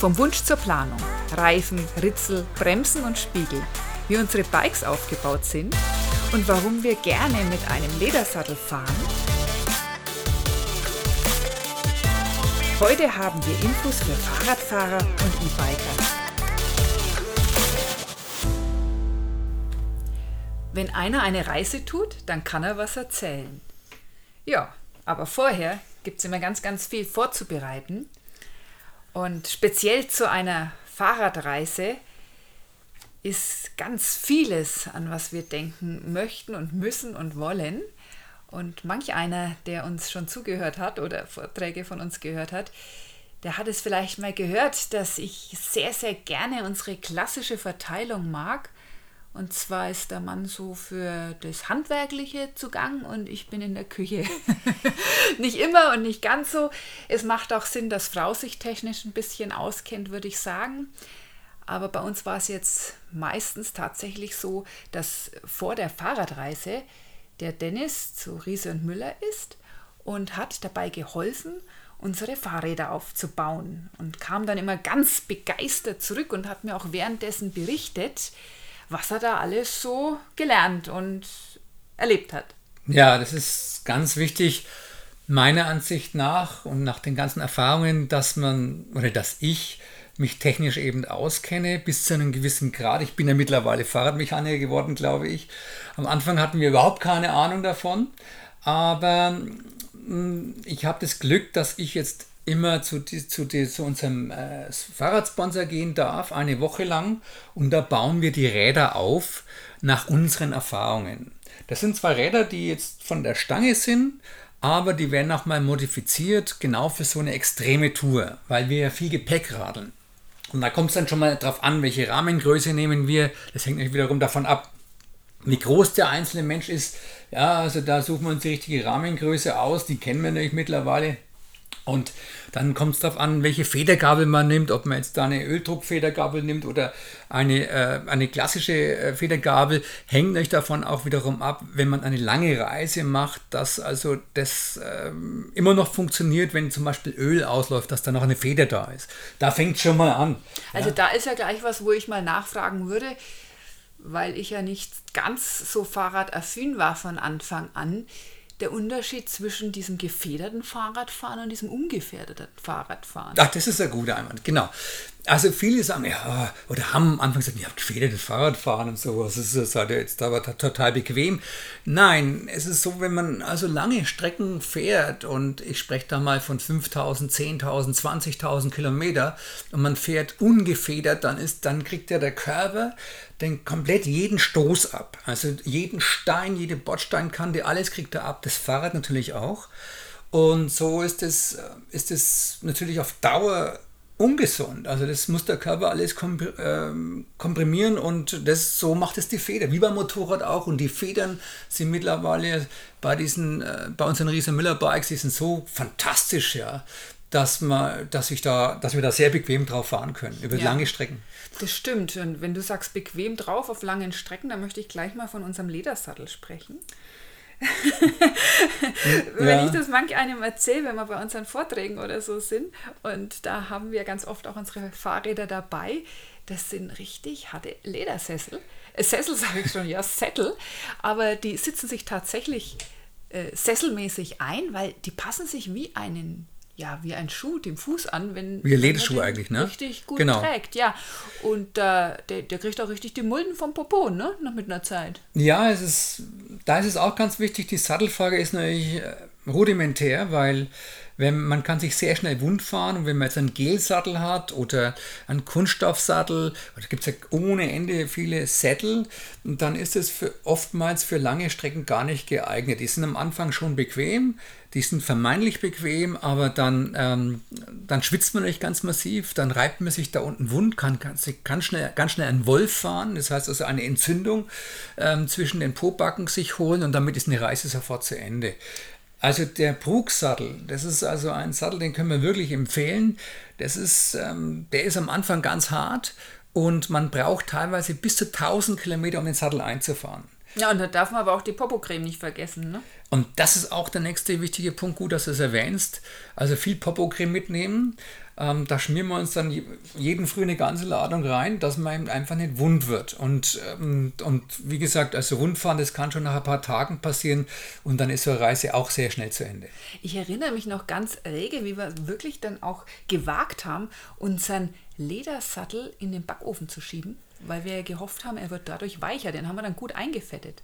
Vom Wunsch zur Planung. Reifen, Ritzel, Bremsen und Spiegel. Wie unsere Bikes aufgebaut sind und warum wir gerne mit einem Ledersattel fahren. Heute haben wir Infos für Fahrradfahrer und E-Biker. Wenn einer eine Reise tut, dann kann er was erzählen. Ja, aber vorher gibt es immer ganz, ganz viel vorzubereiten. Und speziell zu einer Fahrradreise ist ganz vieles, an was wir denken möchten und müssen und wollen. Und manch einer, der uns schon zugehört hat oder Vorträge von uns gehört hat, der hat es vielleicht mal gehört, dass ich sehr, sehr gerne unsere klassische Verteilung mag und zwar ist der Mann so für das Handwerkliche zugang und ich bin in der Küche. nicht immer und nicht ganz so. Es macht auch Sinn, dass Frau sich technisch ein bisschen auskennt, würde ich sagen. Aber bei uns war es jetzt meistens tatsächlich so, dass vor der Fahrradreise der Dennis zu Riese und Müller ist und hat dabei geholfen, unsere Fahrräder aufzubauen und kam dann immer ganz begeistert zurück und hat mir auch währenddessen berichtet, was er da alles so gelernt und erlebt hat. Ja, das ist ganz wichtig, meiner Ansicht nach und nach den ganzen Erfahrungen, dass man oder dass ich mich technisch eben auskenne, bis zu einem gewissen Grad. Ich bin ja mittlerweile Fahrradmechaniker geworden, glaube ich. Am Anfang hatten wir überhaupt keine Ahnung davon, aber mm, ich habe das Glück, dass ich jetzt immer zu, zu, zu unserem äh, Fahrradsponsor gehen darf, eine Woche lang. Und da bauen wir die Räder auf nach unseren Erfahrungen. Das sind zwei Räder, die jetzt von der Stange sind, aber die werden auch mal modifiziert, genau für so eine extreme Tour, weil wir ja viel Gepäck radeln. Und da kommt es dann schon mal darauf an, welche Rahmengröße nehmen wir. Das hängt natürlich wiederum davon ab, wie groß der einzelne Mensch ist. Ja, also da suchen wir uns die richtige Rahmengröße aus. Die kennen wir natürlich mittlerweile. Und dann kommt es darauf an, welche Federgabel man nimmt, ob man jetzt da eine Öldruckfedergabel nimmt oder eine, äh, eine klassische äh, Federgabel, hängt euch davon auch wiederum ab, wenn man eine lange Reise macht, dass also das äh, immer noch funktioniert, wenn zum Beispiel Öl ausläuft, dass da noch eine Feder da ist. Da fängt es schon mal an. Also ja. da ist ja gleich was, wo ich mal nachfragen würde, weil ich ja nicht ganz so fahrradaffin war von Anfang an der Unterschied zwischen diesem gefederten Fahrradfahren und diesem ungefährdeten Fahrradfahren. Ach, das ist ein guter Einwand, genau. Also viele sagen, ja, oder haben am Anfang gesagt, ihr habt gefedertes Fahrradfahren und sowas, das ist halt jetzt aber total bequem. Nein, es ist so, wenn man also lange Strecken fährt und ich spreche da mal von 5000, 10.000, 20.000 Kilometer und man fährt ungefedert, dann ist, dann kriegt ja der Körper den komplett jeden Stoß ab. Also jeden Stein, jede Bordsteinkante, alles kriegt er ab. Das Fahrrad natürlich auch. Und so ist es, ist es natürlich auf Dauer ungesund. Also das muss der Körper alles ähm, komprimieren und das so macht es die Feder, wie beim Motorrad auch. Und die Federn sind mittlerweile bei diesen, äh, bei unseren Riese Müller Bikes, die sind so fantastisch, ja, dass man, dass ich da, dass wir da sehr bequem drauf fahren können über ja, lange Strecken. Das stimmt. Und wenn du sagst bequem drauf auf langen Strecken, dann möchte ich gleich mal von unserem Ledersattel sprechen. Wenn ja. ich das manch einem erzähle, wenn wir bei unseren Vorträgen oder so sind, und da haben wir ganz oft auch unsere Fahrräder dabei, das sind richtig harte Ledersessel. Äh, Sessel sage ich schon, ja, Sättel, aber die sitzen sich tatsächlich äh, sesselmäßig ein, weil die passen sich wie einen ja, wie ein Schuh dem Fuß an, wenn, wie ein Lederschuh eigentlich, ne? Richtig gut genau. trägt, ja. Und äh, der, der kriegt auch richtig die Mulden vom Popo, ne? Nach mit einer Zeit. Ja, es ist, da ist es auch ganz wichtig, die Sattelfrage ist natürlich äh, rudimentär, weil wenn, man kann sich sehr schnell wund fahren und wenn man jetzt einen Gelsattel hat oder einen Kunststoffsattel, da gibt es ja ohne Ende viele Sättel, dann ist es für, oftmals für lange Strecken gar nicht geeignet. Die sind am Anfang schon bequem, die sind vermeintlich bequem, aber dann, ähm, dann schwitzt man nicht ganz massiv, dann reibt man sich da unten wund, kann, kann, kann schnell, ganz schnell einen Wolf fahren, das heißt also eine Entzündung ähm, zwischen den Pobacken sich holen und damit ist eine Reise sofort zu Ende. Also der Brugsattel, das ist also ein Sattel, den können wir wirklich empfehlen. Das ist, ähm, der ist am Anfang ganz hart und man braucht teilweise bis zu 1000 Kilometer, um den Sattel einzufahren. Ja, und da darf man aber auch die Popocreme nicht vergessen. Ne? Und das ist auch der nächste wichtige Punkt, gut, dass du es erwähnst. Also viel Popocreme mitnehmen. Ähm, da schmieren wir uns dann jeden Früh eine ganze Ladung rein, dass man einfach nicht wund wird. Und, ähm, und wie gesagt, also Rundfahren, das kann schon nach ein paar Tagen passieren und dann ist so eine Reise auch sehr schnell zu Ende. Ich erinnere mich noch ganz rege, wie wir wirklich dann auch gewagt haben, unseren Ledersattel in den Backofen zu schieben, weil wir gehofft haben, er wird dadurch weicher. Den haben wir dann gut eingefettet.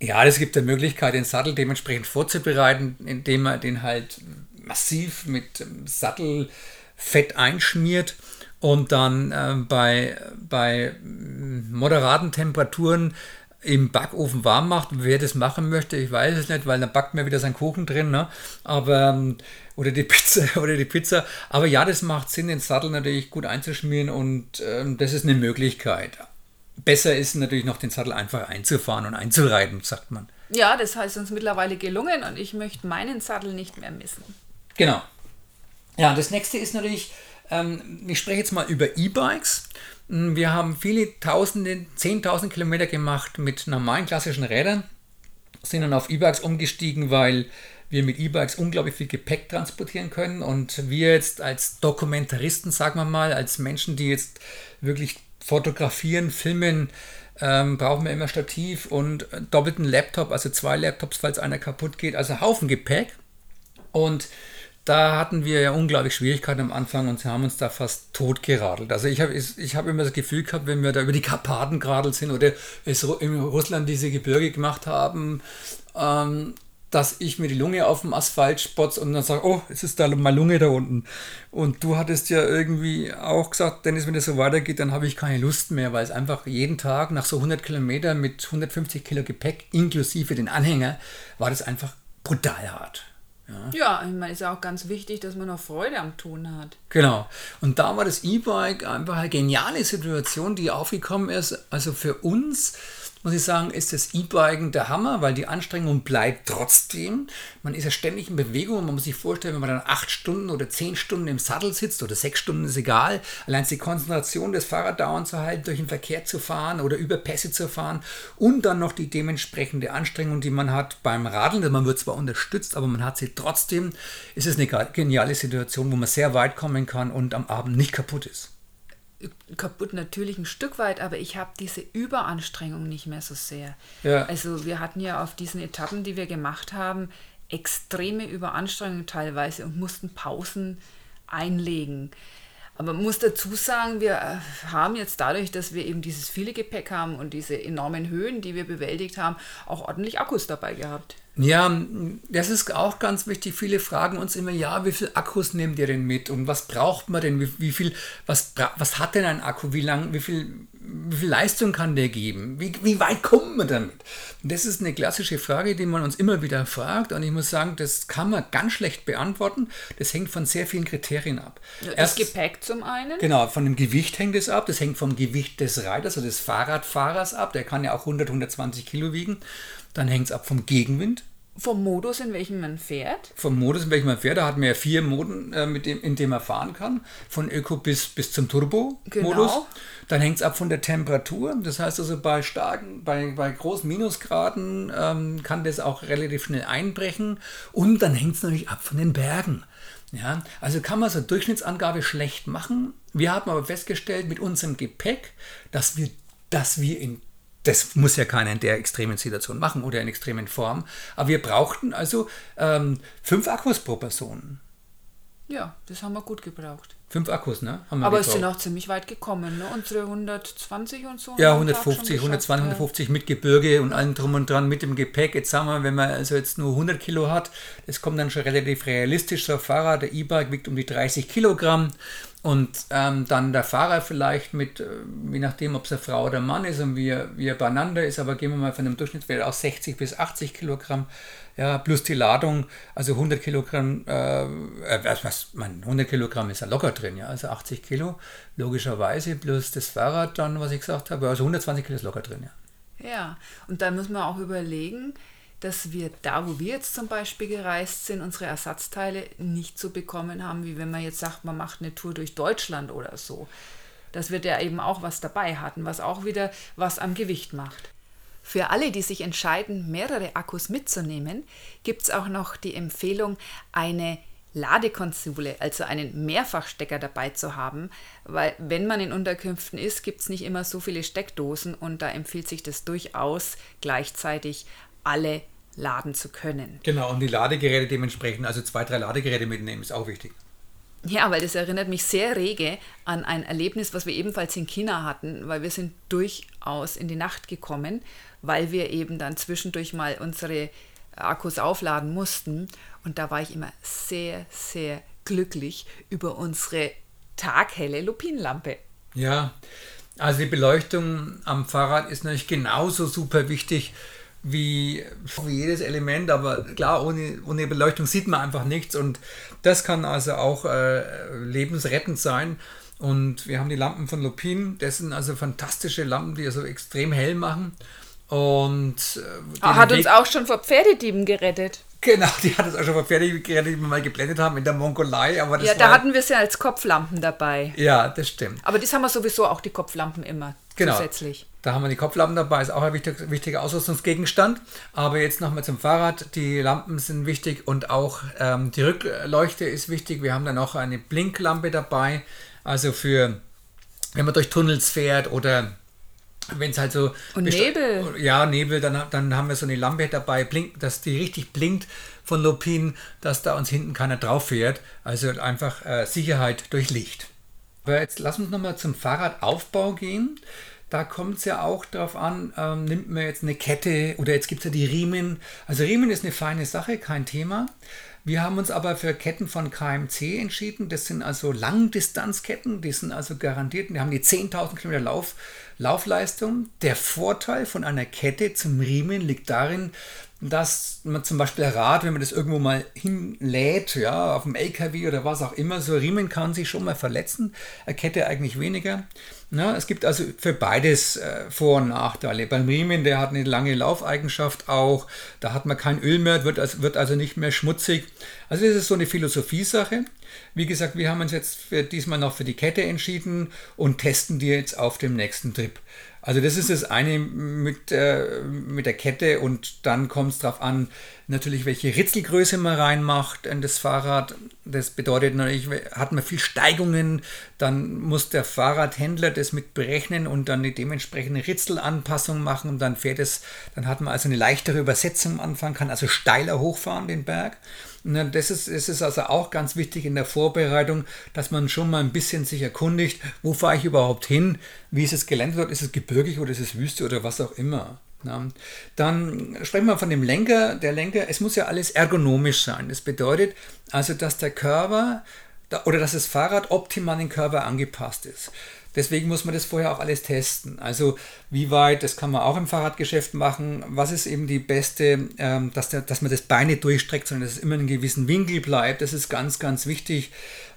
Ja, es gibt eine Möglichkeit, den Sattel dementsprechend vorzubereiten, indem man den halt massiv mit Sattelfett einschmiert und dann äh, bei, bei moderaten Temperaturen im Backofen warm macht. Wer das machen möchte, ich weiß es nicht, weil dann backt mir wieder sein Kuchen drin, ne? Aber ähm, oder die Pizza oder die Pizza. Aber ja, das macht Sinn, den Sattel natürlich gut einzuschmieren und ähm, das ist eine Möglichkeit. Besser ist natürlich noch den Sattel einfach einzufahren und einzureiten, sagt man. Ja, das heißt uns mittlerweile gelungen und ich möchte meinen Sattel nicht mehr missen. Genau. Ja, das nächste ist natürlich, ich spreche jetzt mal über E-Bikes. Hm, wir haben viele Tausende, Zehntausend Kilometer gemacht mit normalen klassischen Rädern, sind dann auf E-Bikes umgestiegen, weil wir mit E-Bikes unglaublich viel Gepäck transportieren können und wir jetzt als Dokumentaristen, sagen wir mal, als Menschen, die jetzt wirklich fotografieren, filmen, ähm, brauchen wir immer Stativ und doppelten Laptop, also zwei Laptops, falls einer kaputt geht, also Haufen Gepäck. Und da hatten wir ja unglaublich Schwierigkeiten am Anfang und sie haben uns da fast tot geradelt. Also ich habe ich hab immer das Gefühl gehabt, wenn wir da über die Karpaten geradelt sind oder es in Russland diese Gebirge gemacht haben, ähm, dass ich mir die Lunge auf dem Asphalt spotze und dann sage, oh, es ist da meine Lunge da unten. Und du hattest ja irgendwie auch gesagt, Dennis, wenn das so weitergeht, dann habe ich keine Lust mehr, weil es einfach jeden Tag nach so 100 Kilometern mit 150 Kilo Gepäck inklusive den Anhänger, war das einfach brutal hart. Ja, ja ich meine, ist ja auch ganz wichtig, dass man noch Freude am Tun hat. Genau. Und da war das E-Bike einfach eine geniale Situation, die aufgekommen ist. Also für uns muss ich sagen, ist das E-Biken der Hammer, weil die Anstrengung bleibt trotzdem. Man ist ja ständig in Bewegung man muss sich vorstellen, wenn man dann acht Stunden oder zehn Stunden im Sattel sitzt oder sechs Stunden ist egal, allein die Konzentration des Fahrrad dauernd zu halten, durch den Verkehr zu fahren oder über Pässe zu fahren und dann noch die dementsprechende Anstrengung, die man hat beim Radeln. Man wird zwar unterstützt, aber man hat sie trotzdem. Ist es eine geniale Situation, wo man sehr weit kommen kann und am Abend nicht kaputt ist kaputt natürlich ein Stück weit, aber ich habe diese Überanstrengung nicht mehr so sehr. Ja. Also wir hatten ja auf diesen Etappen, die wir gemacht haben, extreme Überanstrengung teilweise und mussten Pausen einlegen. Aber man muss dazu sagen, wir äh, haben jetzt dadurch, dass wir eben dieses viele Gepäck haben und diese enormen Höhen, die wir bewältigt haben, auch ordentlich Akkus dabei gehabt. Ja, das ist auch ganz wichtig. Viele fragen uns immer, ja, wie viel Akkus nehmt ihr denn mit und was braucht man denn? Wie, wie viel, was, was hat denn ein Akku? Wie lang, wie viel, wie viel Leistung kann der geben? Wie, wie weit kommt man damit? Und das ist eine klassische Frage, die man uns immer wieder fragt. Und ich muss sagen, das kann man ganz schlecht beantworten. Das hängt von sehr vielen Kriterien ab. Das Erst, Gepäck zum einen? Genau, von dem Gewicht hängt es ab. Das hängt vom Gewicht des Reiters oder des Fahrradfahrers ab. Der kann ja auch 100, 120 Kilo wiegen. Dann hängt es ab vom Gegenwind. Vom Modus, in welchem man fährt? Vom Modus, in welchem man fährt. Da hat man ja vier Moden, äh, mit dem, in dem man fahren kann. Von Öko bis, bis zum Turbo-Modus. Genau. Dann hängt es ab von der Temperatur. Das heißt also, bei starken, bei, bei großen Minusgraden ähm, kann das auch relativ schnell einbrechen. Und dann hängt es natürlich ab von den Bergen. Ja, also kann man so eine Durchschnittsangabe schlecht machen. Wir haben aber festgestellt mit unserem Gepäck, dass wir, dass wir in das muss ja keiner in der extremen Situation machen oder in extremen Form. Aber wir brauchten also ähm, fünf Akkus pro Person. Ja, das haben wir gut gebraucht. Fünf Akkus, ne? Aber es sind auch ziemlich weit gekommen, ne? Unsere 120 und so. Ja, 150, 120, 150 mit Gebirge und allem drum und dran, mit dem Gepäck. Jetzt sagen wir, wenn man also jetzt nur 100 Kilo hat, das kommt dann schon relativ realistisch. So ein Fahrrad, der E-Bike wiegt um die 30 Kilogramm. Und ähm, dann der Fahrer vielleicht mit, äh, je nachdem, ob es eine Frau oder Mann ist und wie er, wie er beieinander ist, aber gehen wir mal von einem Durchschnittswert aus 60 bis 80 Kilogramm, ja, plus die Ladung, also 100 Kilogramm, äh, äh was, man, 100 Kilogramm ist ja locker drin, ja, also 80 Kilo, logischerweise, plus das Fahrrad dann, was ich gesagt habe, also 120 Kilo ist locker drin, ja. Ja, und da muss man auch überlegen, dass wir da, wo wir jetzt zum Beispiel gereist sind, unsere Ersatzteile nicht so bekommen haben, wie wenn man jetzt sagt, man macht eine Tour durch Deutschland oder so. Dass wir da eben auch was dabei hatten, was auch wieder was am Gewicht macht. Für alle, die sich entscheiden, mehrere Akkus mitzunehmen, gibt es auch noch die Empfehlung, eine Ladekonsole, also einen Mehrfachstecker dabei zu haben, weil wenn man in Unterkünften ist, gibt es nicht immer so viele Steckdosen und da empfiehlt sich das durchaus gleichzeitig alle laden zu können. Genau, und die Ladegeräte dementsprechend, also zwei, drei Ladegeräte mitnehmen, ist auch wichtig. Ja, weil das erinnert mich sehr rege an ein Erlebnis, was wir ebenfalls in China hatten, weil wir sind durchaus in die Nacht gekommen, weil wir eben dann zwischendurch mal unsere Akkus aufladen mussten. Und da war ich immer sehr, sehr glücklich über unsere taghelle Lupinenlampe. Ja, also die Beleuchtung am Fahrrad ist natürlich genauso super wichtig wie, wie jedes Element, aber klar, ohne, ohne Beleuchtung sieht man einfach nichts und das kann also auch äh, lebensrettend sein. Und wir haben die Lampen von Lupin, das sind also fantastische Lampen, die also extrem hell machen. Und äh, hat uns auch schon vor Pferdedieben gerettet. Genau, die hat es auch schon vor Pferdedieben gerettet, die wir mal geblendet haben in der Mongolei. Aber ja, da hatten wir sie als Kopflampen dabei. Ja, das stimmt. Aber das haben wir sowieso auch die Kopflampen immer genau. zusätzlich. Da haben wir die Kopflampen dabei, ist auch ein wichtiger, wichtiger Ausrüstungsgegenstand. Aber jetzt nochmal zum Fahrrad. Die Lampen sind wichtig und auch ähm, die Rückleuchte ist wichtig. Wir haben dann auch eine Blinklampe dabei. Also für, wenn man durch Tunnels fährt oder wenn es halt so. Und Nebel. Ja, Nebel, dann, dann haben wir so eine Lampe dabei, blink, dass die richtig blinkt von Lupin, dass da uns hinten keiner drauf fährt. Also einfach äh, Sicherheit durch Licht. Aber jetzt lass uns nochmal zum Fahrradaufbau gehen da kommt es ja auch darauf an, ähm, nimmt man jetzt eine Kette oder jetzt gibt es ja die Riemen. Also Riemen ist eine feine Sache, kein Thema. Wir haben uns aber für Ketten von KMC entschieden. Das sind also Langdistanzketten, die sind also garantiert, die haben die 10.000 Kilometer Lauf, Laufleistung. Der Vorteil von einer Kette zum Riemen liegt darin, dass man zum Beispiel Rad, wenn man das irgendwo mal hinlädt, ja, auf dem LKW oder was auch immer, so Riemen kann sich schon mal verletzen, eine Kette eigentlich weniger. Ja, es gibt also für beides äh, Vor- und Nachteile. Beim Riemen, der hat eine lange Laufeigenschaft auch, da hat man kein Öl mehr, wird also, wird also nicht mehr schmutzig. Also das ist so eine Philosophiesache. Wie gesagt, wir haben uns jetzt für diesmal noch für die Kette entschieden und testen die jetzt auf dem nächsten Trip. Also das ist das eine mit, äh, mit der Kette und dann kommt es darauf an, natürlich welche Ritzelgröße man reinmacht in das Fahrrad. Das bedeutet natürlich, hat man viel Steigungen, dann muss der Fahrradhändler das mit berechnen und dann die dementsprechende Ritzelanpassung machen und dann fährt es, dann hat man also eine leichtere Übersetzung am Anfang, kann also steiler hochfahren den Berg. Das ist, das ist also auch ganz wichtig in der Vorbereitung, dass man schon mal ein bisschen sich erkundigt, wo fahre ich überhaupt hin, wie ist das Gelände dort, ist es gebirgig oder ist es Wüste oder was auch immer. Dann sprechen wir von dem Lenker. Der Lenker, es muss ja alles ergonomisch sein. Das bedeutet also, dass der Körper oder dass das Fahrrad optimal den Körper angepasst ist. Deswegen muss man das vorher auch alles testen. Also wie weit, das kann man auch im Fahrradgeschäft machen, was ist eben die beste, ähm, dass, der, dass man das Bein nicht durchstreckt, sondern dass es immer in einem gewissen Winkel bleibt. Das ist ganz, ganz wichtig.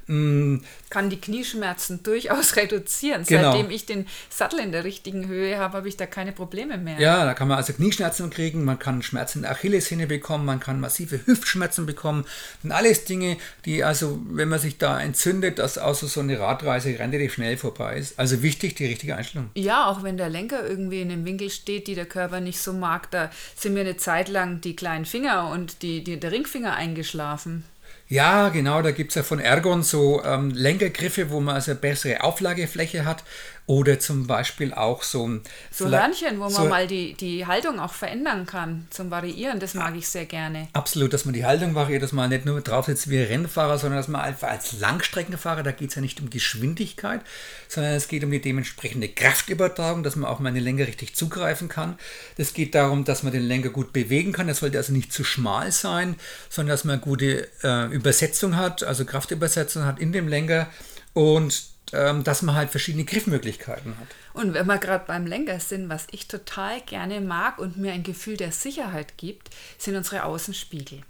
Mm. Kann die Knieschmerzen durchaus reduzieren. Genau. Seitdem ich den Sattel in der richtigen Höhe habe, habe ich da keine Probleme mehr. Ja, da kann man also Knieschmerzen kriegen, man kann Schmerzen in der Achillessehne bekommen, man kann massive Hüftschmerzen bekommen. Sind alles Dinge, die also, wenn man sich da entzündet, dass außer so eine Radreise relativ schnell vorbei ist. Also wichtig, die richtige Einstellung. Ja, auch wenn der Lenker irgendwie in einem Winkel steht, die der Körper nicht so mag, da sind mir eine Zeit lang die kleinen Finger und die, die, der Ringfinger eingeschlafen. Ja, genau, da gibt es ja von Ergon so ähm, Lenkergriffe, wo man also eine bessere Auflagefläche hat. Oder zum Beispiel auch so ein. So Hörnchen, wo man so mal die, die Haltung auch verändern kann, zum Variieren, das mag ich sehr gerne. Absolut, dass man die Haltung variiert, dass man nicht nur drauf sitzt wie ein Rennfahrer, sondern dass man einfach als Langstreckenfahrer, da geht es ja nicht um Geschwindigkeit, sondern es geht um die dementsprechende Kraftübertragung, dass man auch mal den Lenker richtig zugreifen kann. Es geht darum, dass man den Lenker gut bewegen kann. Das sollte also nicht zu schmal sein, sondern dass man eine gute äh, Übersetzung hat, also Kraftübersetzung hat in dem Lenker. Und ähm, dass man halt verschiedene Griffmöglichkeiten hat. Und wenn wir gerade beim Lenker sind, was ich total gerne mag und mir ein Gefühl der Sicherheit gibt, sind unsere Außenspiegel.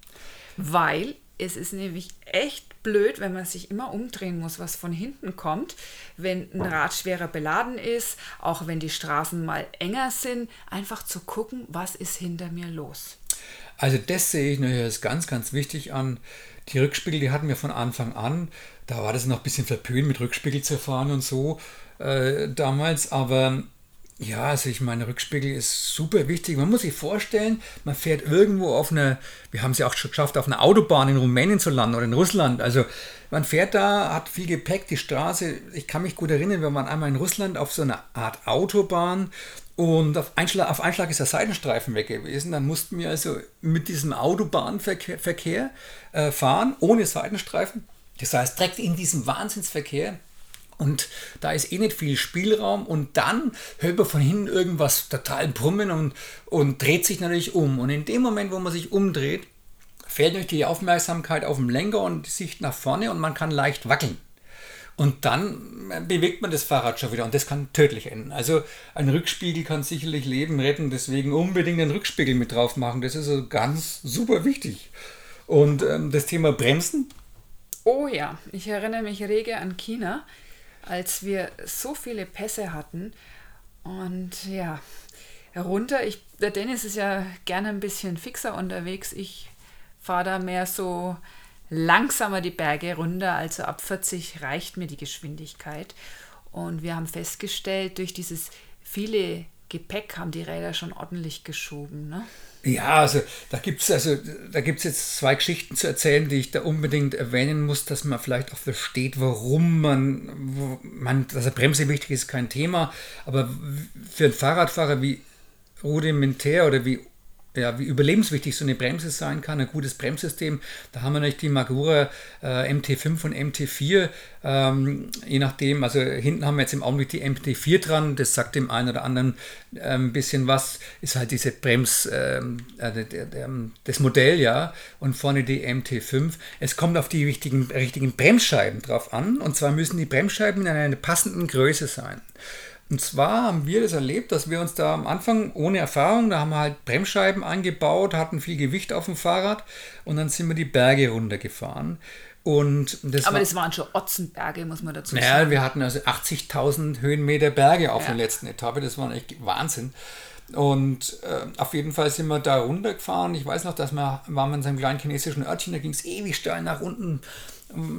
Weil es ist nämlich echt blöd, wenn man sich immer umdrehen muss, was von hinten kommt, wenn ein Rad schwerer beladen ist, auch wenn die Straßen mal enger sind, einfach zu gucken, was ist hinter mir los. Also das sehe ich natürlich als ganz, ganz wichtig an. Die Rückspiegel, die hatten wir von Anfang an. Da war das noch ein bisschen verpönt, mit Rückspiegel zu fahren und so äh, damals. Aber Ja, also ich meine, Rückspiegel ist super wichtig. Man muss sich vorstellen, man fährt irgendwo auf einer, wir haben es ja auch schon geschafft, auf einer Autobahn in Rumänien zu landen oder in Russland. Also man fährt da, hat viel Gepäck, die Straße. Ich kann mich gut erinnern, wir waren einmal in Russland auf so einer Art Autobahn und auf Einschlag, auf Einschlag ist der Seitenstreifen weg gewesen. Dann mussten wir also mit diesem Autobahnverkehr Verkehr, äh, fahren, ohne Seitenstreifen. Das heißt, direkt in diesem Wahnsinnsverkehr und da ist eh nicht viel Spielraum und dann hört man von hinten irgendwas total brummen und, und dreht sich natürlich um. Und in dem Moment, wo man sich umdreht, fällt natürlich die Aufmerksamkeit auf den Lenker und die Sicht nach vorne und man kann leicht wackeln. Und dann bewegt man das Fahrrad schon wieder und das kann tödlich enden. Also ein Rückspiegel kann sicherlich Leben retten, deswegen unbedingt einen Rückspiegel mit drauf machen. Das ist also ganz super wichtig. Und ähm, das Thema Bremsen. Oh ja, ich erinnere mich rege an China als wir so viele Pässe hatten. Und ja, runter, ich, der Dennis ist ja gerne ein bisschen fixer unterwegs. Ich fahre da mehr so langsamer die Berge runter, also ab 40 reicht mir die Geschwindigkeit. Und wir haben festgestellt, durch dieses viele Gepäck haben die Räder schon ordentlich geschoben. Ne? Ja, also da gibt es also, jetzt zwei Geschichten zu erzählen, die ich da unbedingt erwähnen muss, dass man vielleicht auch versteht, warum man, wo man, dass eine Bremse wichtig ist, kein Thema. Aber für einen Fahrradfahrer wie rudimentär oder wie ja, wie überlebenswichtig so eine Bremse sein kann, ein gutes Bremssystem. Da haben wir natürlich die Magura äh, MT5 und MT4, ähm, je nachdem, also hinten haben wir jetzt im Augenblick die MT4 dran, das sagt dem einen oder anderen äh, ein bisschen was, ist halt diese Brems, ähm, äh, das Modell, ja, und vorne die MT5. Es kommt auf die wichtigen, richtigen Bremsscheiben drauf an, und zwar müssen die Bremsscheiben in einer passenden Größe sein. Und zwar haben wir das erlebt, dass wir uns da am Anfang ohne Erfahrung, da haben wir halt Bremsscheiben eingebaut, hatten viel Gewicht auf dem Fahrrad und dann sind wir die Berge runtergefahren. Und das Aber war, das waren schon Otzenberge, muss man dazu sagen. Ja, wir hatten also 80.000 Höhenmeter Berge auf ja. der letzten Etappe, das war echt Wahnsinn. Und äh, auf jeden Fall sind wir da runtergefahren. Ich weiß noch, dass wir waren wir in seinem kleinen chinesischen Örtchen, da ging es ewig steil nach unten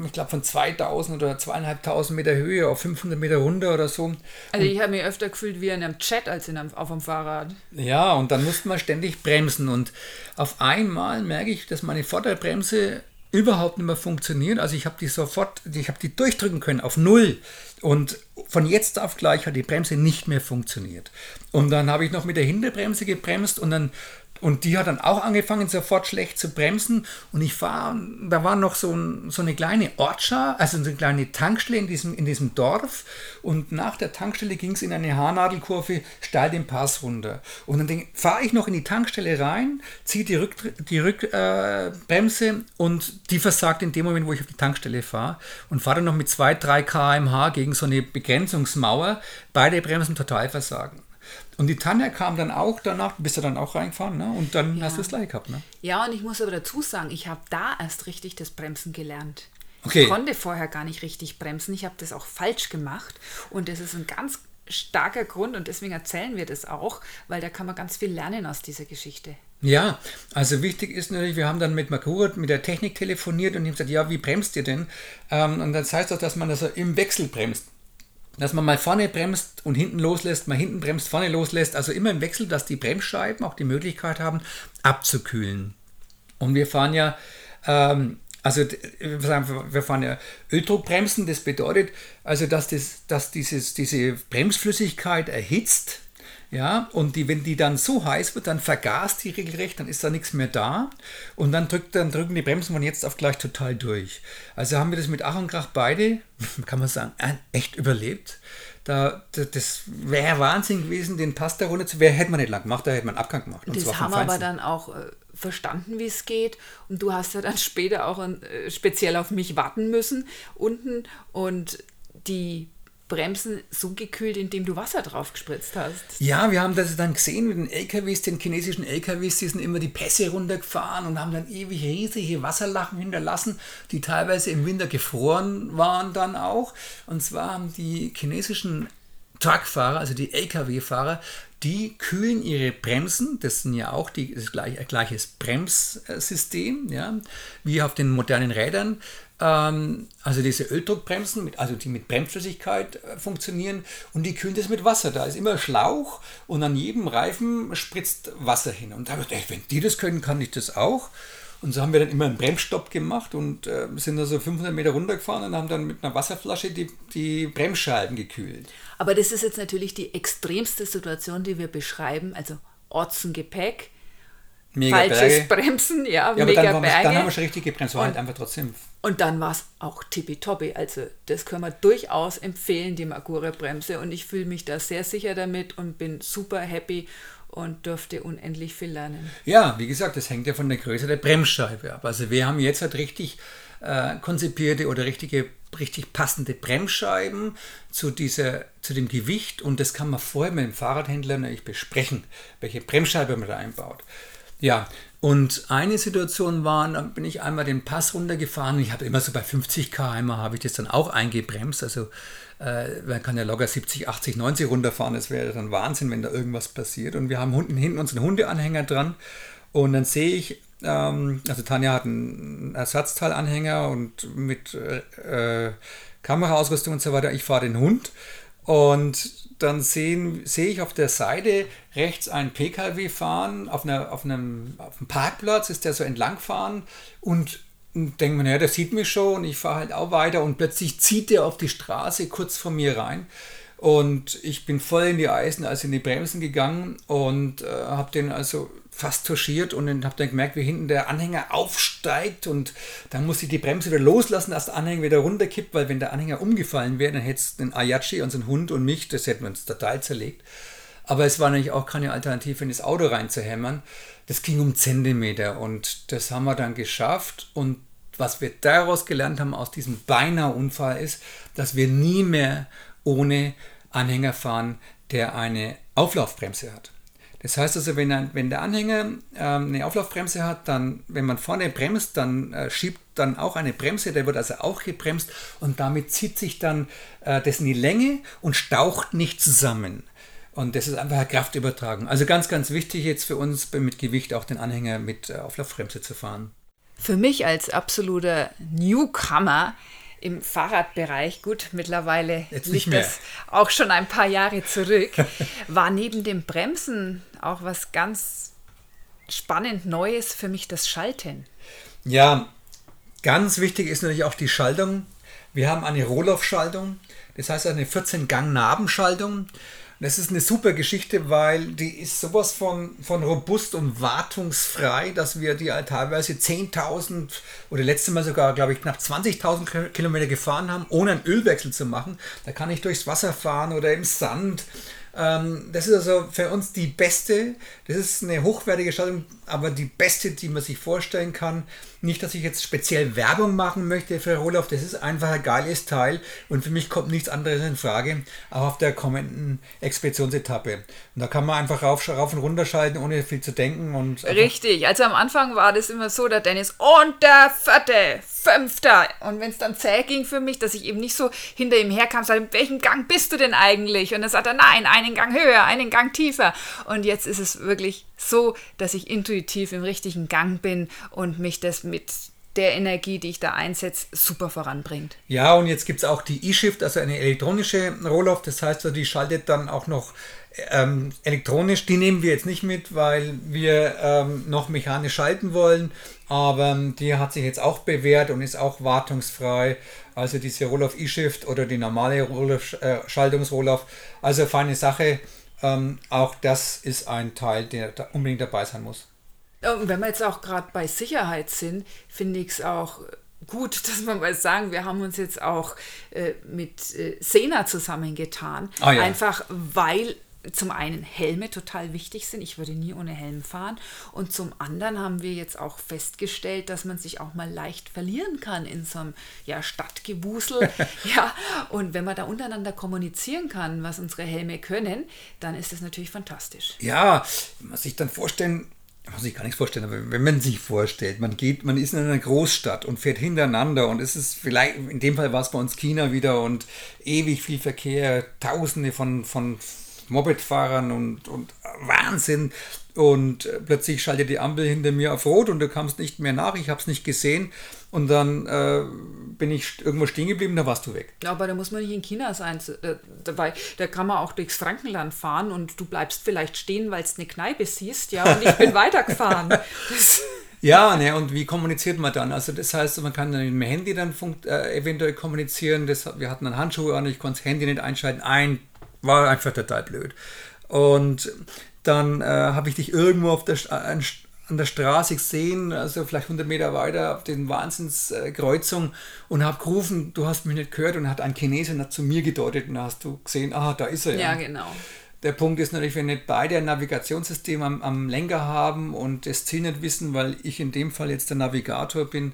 ich glaube, von 2000 oder 2500 Meter Höhe auf 500 Meter runter oder so. Also ich habe mich öfter gefühlt wie in einem Chat als in einem, auf dem Fahrrad. Ja, und dann musste man ständig bremsen und auf einmal merke ich, dass meine Vorderbremse überhaupt nicht mehr funktioniert. Also ich habe die sofort, ich habe die durchdrücken können auf Null. Und von jetzt auf gleich hat die Bremse nicht mehr funktioniert. Und dann habe ich noch mit der Hinterbremse gebremst und dann und die hat dann auch angefangen, sofort schlecht zu bremsen. Und ich fahre, da war noch so, ein, so eine kleine Ortscha, also eine kleine Tankstelle in diesem, in diesem Dorf. Und nach der Tankstelle ging es in eine Haarnadelkurve steil den Pass runter. Und dann fahre ich noch in die Tankstelle rein, ziehe die, Rück, die Rückbremse äh, und die versagt in dem Moment, wo ich auf die Tankstelle fahre. Und fahre dann noch mit 2, 3 km/h gegen so eine Begrenzungsmauer. Beide Bremsen total versagen. Und die Tanja kam dann auch danach, bist du dann auch reingefahren, ne? Und dann ja. hast du es gleich gehabt, ne? Ja, und ich muss aber dazu sagen, ich habe da erst richtig das Bremsen gelernt. Okay. Ich konnte vorher gar nicht richtig bremsen. Ich habe das auch falsch gemacht. Und das ist ein ganz starker Grund und deswegen erzählen wir das auch, weil da kann man ganz viel lernen aus dieser Geschichte. Ja, also wichtig ist natürlich, wir haben dann mit Makurat, mit der Technik telefoniert und ihm gesagt, ja, wie bremst ihr denn? Ähm, und das heißt auch, dass man das im Wechsel bremst dass man mal vorne bremst und hinten loslässt, mal hinten bremst, vorne loslässt. Also immer im Wechsel, dass die Bremsscheiben auch die Möglichkeit haben, abzukühlen. Und wir fahren ja, ähm, also wir fahren ja Öldruckbremsen. Das bedeutet also, dass, das, dass dieses, diese Bremsflüssigkeit erhitzt ja, und die, wenn die dann so heiß wird, dann vergast die regelrecht, dann ist da nichts mehr da. Und dann, drückt, dann drücken die Bremsen von jetzt auf gleich total durch. Also haben wir das mit Ach und Krach beide, kann man sagen, echt überlebt. Da, das wäre Wahnsinn gewesen, den Pass da runter zu. Wer hätte man nicht lang gemacht, da hätte man Abgang gemacht. Und das haben wir aber dann auch äh, verstanden, wie es geht. Und du hast ja dann später auch äh, speziell auf mich warten müssen unten. Und die Bremsen so gekühlt, indem du Wasser drauf gespritzt hast. Ja, wir haben das dann gesehen mit den LKWs, den chinesischen LKWs, die sind immer die Pässe runtergefahren und haben dann ewig riesige Wasserlachen hinterlassen, die teilweise im Winter gefroren waren dann auch. Und zwar haben die chinesischen Truckfahrer, also die Lkw-Fahrer, die kühlen ihre Bremsen, das sind ja auch die, das gleiche, gleiches Bremssystem, ja, wie auf den modernen Rädern. Ähm, also diese Öldruckbremsen, mit, also die mit Bremsflüssigkeit äh, funktionieren und die kühlen das mit Wasser. Da ist immer Schlauch und an jedem Reifen spritzt Wasser hin. Und da habe ich gedacht, wenn die das können, kann ich das auch. Und so haben wir dann immer einen Bremsstopp gemacht und äh, sind da so 500 Meter runtergefahren und haben dann mit einer Wasserflasche die, die Bremsscheiben gekühlt. Aber das ist jetzt natürlich die extremste Situation, die wir beschreiben. Also Ortsengepäck, Mega falsches Berge. Bremsen, ja, Ja, aber mega dann, waren wir, Berge. dann haben wir schon richtig gebremst, war Und- halt einfach trotzdem. Und dann war es auch tippitoppi. Also das können wir durchaus empfehlen, die Magura-Bremse. Und ich fühle mich da sehr sicher damit und bin super happy und durfte unendlich viel lernen. Ja, wie gesagt, das hängt ja von der Größe der Bremsscheibe ab. Also wir haben jetzt halt richtig äh, konzipierte oder richtige, richtig passende Bremsscheiben zu, dieser, zu dem Gewicht und das kann man vorher mit dem Fahrradhändler natürlich besprechen, welche Bremsscheibe man da einbaut. Ja, und eine Situation war, da bin ich einmal den Pass runtergefahren. Ich habe immer so bei 50 km habe ich das dann auch eingebremst. Also äh, man kann ja locker 70, 80, 90 runterfahren. Das wäre dann Wahnsinn, wenn da irgendwas passiert. Und wir haben hinten, hinten unseren Hundeanhänger dran. Und dann sehe ich, ähm, also Tanja hat einen Ersatzteilanhänger und mit äh, äh, Kameraausrüstung und so weiter. Ich fahre den Hund. Und dann sehe ich auf der Seite rechts einen PKW fahren, auf, einer, auf, einem, auf einem Parkplatz ist der so entlangfahren. Und denke mir, naja, der sieht mich schon. Ich fahre halt auch weiter. Und plötzlich zieht der auf die Straße kurz vor mir rein. Und ich bin voll in die Eisen, also in die Bremsen gegangen und äh, habe den also fast touchiert und dann habe dann gemerkt, wie hinten der Anhänger aufsteigt und dann musste ich die Bremse wieder loslassen, dass der Anhänger wieder runterkippt, weil wenn der Anhänger umgefallen wäre, dann hätte es den Ayachi, unseren Hund und mich, das hätten wir uns total zerlegt. Aber es war natürlich auch keine Alternative, in das Auto reinzuhämmern. Das ging um Zentimeter und das haben wir dann geschafft und was wir daraus gelernt haben aus diesem beinahe Unfall ist, dass wir nie mehr ohne Anhänger fahren, der eine Auflaufbremse hat. Das heißt also, wenn, ein, wenn der Anhänger ähm, eine Auflaufbremse hat, dann, wenn man vorne bremst, dann äh, schiebt dann auch eine Bremse, der wird also auch gebremst und damit zieht sich dann äh, das in die Länge und staucht nicht zusammen. Und das ist einfach eine Kraftübertragung. Also ganz, ganz wichtig jetzt für uns mit Gewicht auch den Anhänger mit äh, Auflaufbremse zu fahren. Für mich als absoluter Newcomer im Fahrradbereich, gut, mittlerweile Jetzt liegt das auch schon ein paar Jahre zurück, war neben dem Bremsen auch was ganz spannend Neues für mich das Schalten. Ja, ganz wichtig ist natürlich auch die Schaltung. Wir haben eine Rohloff-Schaltung, das heißt eine 14-Gang-Nabenschaltung. Das ist eine super Geschichte, weil die ist sowas von, von robust und wartungsfrei, dass wir die halt teilweise 10.000 oder letztes Mal sogar, glaube ich, knapp 20.000 Kilometer gefahren haben, ohne einen Ölwechsel zu machen. Da kann ich durchs Wasser fahren oder im Sand. Ähm, das ist also für uns die beste, das ist eine hochwertige Schaltung, aber die beste, die man sich vorstellen kann. Nicht, dass ich jetzt speziell Werbung machen möchte für Rohloff, das ist einfach ein geiles Teil und für mich kommt nichts anderes in Frage, auch auf der kommenden Expeditionsetappe. Und da kann man einfach rauf, rauf und runter schalten, ohne viel zu denken. Und Richtig, also am Anfang war das immer so, der Dennis und der vierte, fünfter. Und wenn es dann zäh ging für mich, dass ich eben nicht so hinter ihm herkam, sagte, in welchem Gang bist du denn eigentlich? Und dann sagt er, nein, einen Gang höher, einen Gang tiefer. Und jetzt ist es wirklich so, dass ich intuitiv im richtigen Gang bin und mich das mit der Energie, die ich da einsetze, super voranbringt. Ja, und jetzt gibt es auch die E-Shift, also eine elektronische Rohloff. Das heißt, also die schaltet dann auch noch ähm, elektronisch. Die nehmen wir jetzt nicht mit, weil wir ähm, noch mechanisch schalten wollen. Aber ähm, die hat sich jetzt auch bewährt und ist auch wartungsfrei. Also diese Rohloff E-Shift oder die normale Rohloff, äh, Schaltungsrohloff. Also feine Sache. Ähm, auch das ist ein Teil, der da unbedingt dabei sein muss. Und wenn wir jetzt auch gerade bei Sicherheit sind, finde ich es auch gut, dass wir mal sagen, wir haben uns jetzt auch äh, mit äh, Sena zusammengetan. Ah, ja. Einfach weil zum einen Helme total wichtig sind. Ich würde nie ohne Helm fahren. Und zum anderen haben wir jetzt auch festgestellt, dass man sich auch mal leicht verlieren kann in so einem ja, Stadtgewusel. ja, und wenn man da untereinander kommunizieren kann, was unsere Helme können, dann ist das natürlich fantastisch. Ja, man muss sich dann vorstellen, man muss sich gar nichts vorstellen, aber wenn man sich vorstellt, man geht, man ist in einer Großstadt und fährt hintereinander und es ist vielleicht, in dem Fall war es bei uns China wieder und ewig viel Verkehr, tausende von, von Mopedfahrern und, und Wahnsinn. Und äh, plötzlich schaltet die Ampel hinter mir auf Rot und du kamst nicht mehr nach, ich habe es nicht gesehen. Und dann äh, bin ich irgendwo stehen geblieben, da warst du weg. Ja, aber da muss man nicht in China sein. Äh, dabei, da kann man auch durchs Frankenland fahren und du bleibst vielleicht stehen, weil es eine Kneipe siehst, ja, und ich bin weitergefahren. Das ja, ne, und wie kommuniziert man dann? Also das heißt, man kann dann mit dem Handy dann äh, eventuell kommunizieren. Das, wir hatten dann Handschuhe an, ich konnte das Handy nicht einschalten. Ein, war einfach total blöd. Und dann äh, habe ich dich irgendwo auf der, an, an der Straße gesehen, also vielleicht 100 Meter weiter auf den Wahnsinnskreuzung und habe gerufen, du hast mich nicht gehört und hat ein Chinese hat zu mir gedeutet und da hast du gesehen, ah, da ist er ja. Ja, genau. Der Punkt ist natürlich, wenn nicht beide ein Navigationssystem am, am Lenker haben und das Ziel nicht wissen, weil ich in dem Fall jetzt der Navigator bin,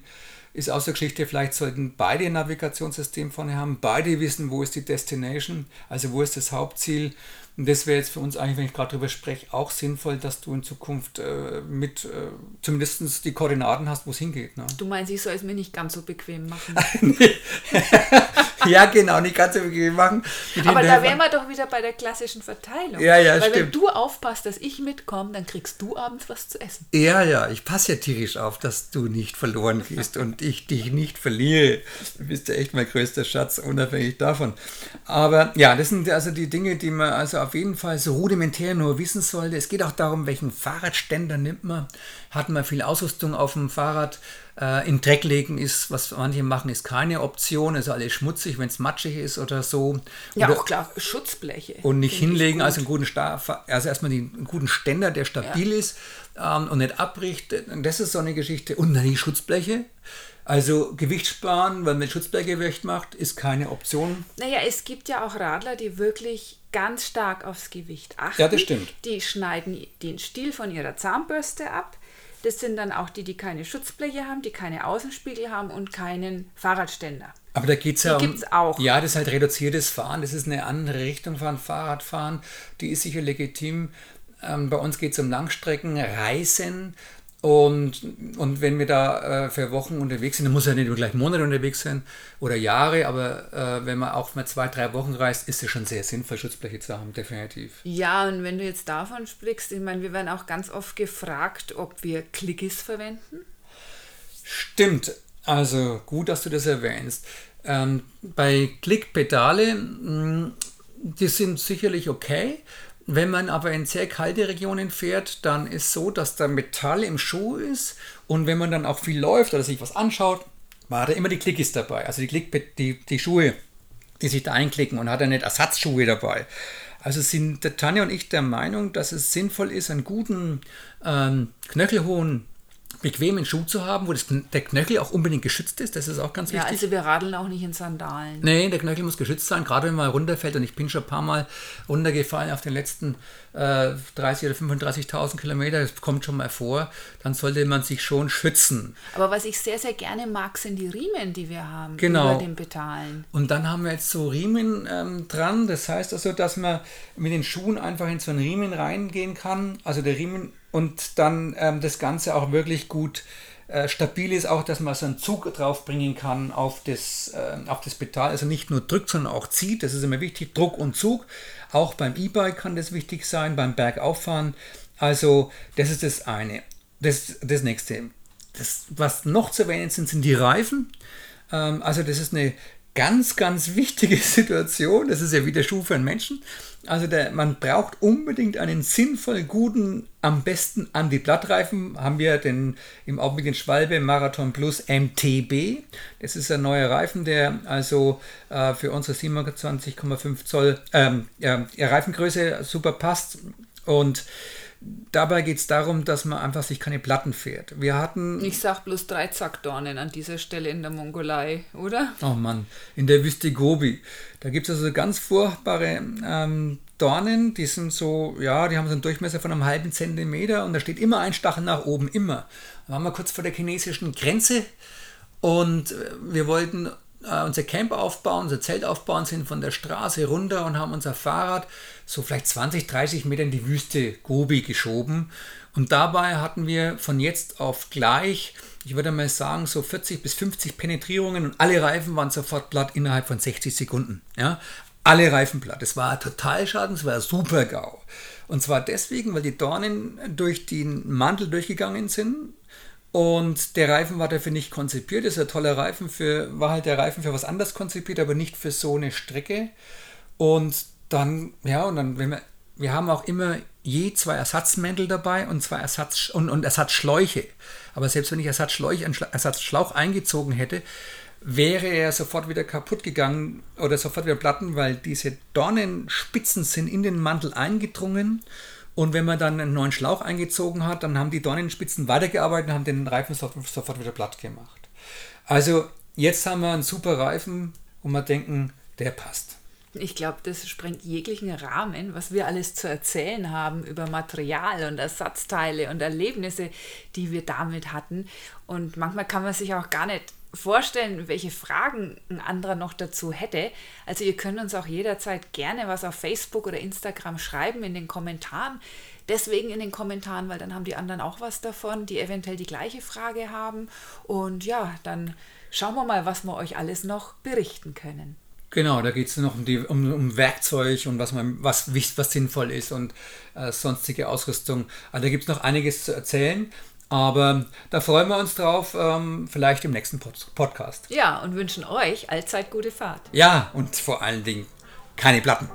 ist aus der Geschichte, vielleicht sollten beide ein Navigationssystem vorne haben, beide wissen, wo ist die Destination, also wo ist das Hauptziel und das wäre jetzt für uns eigentlich, wenn ich gerade drüber spreche, auch sinnvoll, dass du in Zukunft äh, mit äh, zumindest die Koordinaten hast, wo es hingeht. Ne? Du meinst, ich soll es mir nicht ganz so bequem machen? ja, genau, nicht ganz so bequem machen. Aber da wären wir doch wieder bei der klassischen Verteilung. Ja, ja, Weil stimmt. wenn du aufpasst, dass ich mitkomme, dann kriegst du abends was zu essen. Ja, ja, ich passe ja tierisch auf, dass du nicht verloren gehst und ich dich nicht verliere. Du bist ja echt mein größter Schatz, unabhängig davon. Aber ja, das sind also die Dinge, die man also auf auf jeden Fall so rudimentär nur wissen sollte. Es geht auch darum, welchen Fahrradständer nimmt man. Hat man viel Ausrüstung auf dem Fahrrad? Äh, in Dreck legen ist, was manche machen, ist keine Option. Also alles schmutzig, wenn es matschig ist oder so. Ja, oder, auch klar, Schutzbleche. Und nicht hinlegen, also einen guten Star also erstmal einen guten Ständer, der stabil ja. ist ähm, und nicht abbricht. Das ist so eine Geschichte. Und dann die Schutzbleche. Also Gewicht sparen, weil man Schutzblegewicht macht, ist keine Option. Naja, es gibt ja auch Radler, die wirklich ganz stark aufs Gewicht achten. Ja, das stimmt. Die schneiden den Stiel von ihrer Zahnbürste ab. Das sind dann auch die, die keine Schutzbleche haben, die keine Außenspiegel haben und keinen Fahrradständer. Aber da geht es ja um. Auch. Ja, das ist halt reduziertes Fahren. Das ist eine andere Richtung von Fahrradfahren. Die ist sicher legitim. Ähm, bei uns geht es um Langstreckenreisen. Und, und wenn wir da äh, für Wochen unterwegs sind, dann muss ja nicht nur gleich Monate unterwegs sein oder Jahre, aber äh, wenn man auch mal zwei, drei Wochen reist, ist es schon sehr sinnvoll, Schutzbleche zu haben, definitiv. Ja, und wenn du jetzt davon sprichst, ich meine, wir werden auch ganz oft gefragt, ob wir Clickis verwenden. Stimmt, also gut, dass du das erwähnst. Ähm, bei Klickpedale, mm, die sind sicherlich okay. Wenn man aber in sehr kalte Regionen fährt, dann ist so, dass da Metall im Schuh ist und wenn man dann auch viel läuft oder sich was anschaut, war da immer die Klickis dabei, also die, Klick, die, die Schuhe, die sich da einklicken und hat er nicht Ersatzschuhe dabei. Also sind Tanja und ich der Meinung, dass es sinnvoll ist, einen guten ähm, knöchelhohen bequemen Schuh zu haben, wo das, der Knöchel auch unbedingt geschützt ist. Das ist auch ganz wichtig. Ja, also wir radeln auch nicht in Sandalen. Nee, der Knöchel muss geschützt sein, gerade wenn man runterfällt. Und ich bin schon ein paar Mal runtergefallen auf den letzten äh, 30 oder 35.000 Kilometer. Das kommt schon mal vor. Dann sollte man sich schon schützen. Aber was ich sehr, sehr gerne mag, sind die Riemen, die wir haben genau. über den Pedalen. Und dann haben wir jetzt so Riemen ähm, dran. Das heißt also, dass man mit den Schuhen einfach in so einen Riemen reingehen kann. Also der Riemen und dann ähm, das Ganze auch wirklich gut äh, stabil ist, auch dass man so einen Zug draufbringen kann auf das, äh, auf das Pedal. Also nicht nur drückt, sondern auch zieht. Das ist immer wichtig. Druck und Zug. Auch beim E-Bike kann das wichtig sein, beim Bergauffahren. Also das ist das eine. Das, das nächste. Das, was noch zu erwähnen sind, sind die Reifen. Ähm, also das ist eine ganz, ganz wichtige Situation. Das ist ja wie der Schuh für einen Menschen. Also der, man braucht unbedingt einen sinnvoll guten, am besten Anti-Blattreifen. Haben wir den im Augenblick den Schwalbe Marathon Plus MTB. Das ist ein neuer Reifen, der also äh, für unsere 27,5 Zoll ähm, ja, Reifengröße super passt. Und Dabei geht es darum, dass man einfach sich keine Platten fährt. Wir hatten. Ich sag bloß drei Zackdornen an dieser Stelle in der Mongolei, oder? Oh Mann, in der Wüste Gobi. Da gibt es also ganz furchtbare ähm, Dornen, die sind so, ja, die haben so einen Durchmesser von einem halben Zentimeter und da steht immer ein Stachel nach oben, immer. Da waren wir kurz vor der chinesischen Grenze und äh, wir wollten äh, unser Camp aufbauen, unser Zelt aufbauen, sind von der Straße runter und haben unser Fahrrad so vielleicht 20, 30 Meter in die Wüste Gobi geschoben. Und dabei hatten wir von jetzt auf gleich, ich würde mal sagen, so 40 bis 50 Penetrierungen und alle Reifen waren sofort platt innerhalb von 60 Sekunden. Ja? Alle Reifen platt. Es war total schaden, es war super GAU. Und zwar deswegen, weil die Dornen durch den Mantel durchgegangen sind und der Reifen war dafür nicht konzipiert. Das ist ein toller Reifen für, war halt der Reifen für was anderes konzipiert, aber nicht für so eine Strecke. Und dann, ja, und dann, wenn wir, wir haben auch immer je zwei Ersatzmäntel dabei und zwei Ersatz und, und Ersatzschläuche. Aber selbst wenn ich Ersatzschläuche, einen Ersatzschlauch eingezogen hätte, wäre er sofort wieder kaputt gegangen oder sofort wieder platten, weil diese Dornenspitzen sind in den Mantel eingedrungen und wenn man dann einen neuen Schlauch eingezogen hat, dann haben die Dornenspitzen weitergearbeitet und haben den Reifen sofort wieder platt gemacht. Also jetzt haben wir einen super Reifen und wir denken, der passt. Ich glaube, das sprengt jeglichen Rahmen, was wir alles zu erzählen haben über Material und Ersatzteile und Erlebnisse, die wir damit hatten. Und manchmal kann man sich auch gar nicht vorstellen, welche Fragen ein anderer noch dazu hätte. Also ihr könnt uns auch jederzeit gerne was auf Facebook oder Instagram schreiben in den Kommentaren. Deswegen in den Kommentaren, weil dann haben die anderen auch was davon, die eventuell die gleiche Frage haben. Und ja, dann schauen wir mal, was wir euch alles noch berichten können. Genau, da geht es noch um, die, um, um, Werkzeug und was, man, was, was sinnvoll ist und äh, sonstige Ausrüstung. Also da gibt es noch einiges zu erzählen. Aber da freuen wir uns drauf, ähm, vielleicht im nächsten Pod Podcast. Ja, und wünschen euch allzeit gute Fahrt. Ja, und vor allen Dingen keine Platten.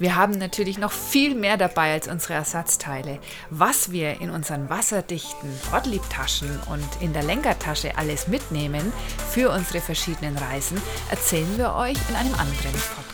Wir haben natürlich noch viel mehr dabei als unsere Ersatzteile. Was wir in unseren wasserdichten Ortliebtaschen und in der Lenkertasche alles mitnehmen für unsere verschiedenen Reisen, erzählen wir euch in einem anderen Podcast.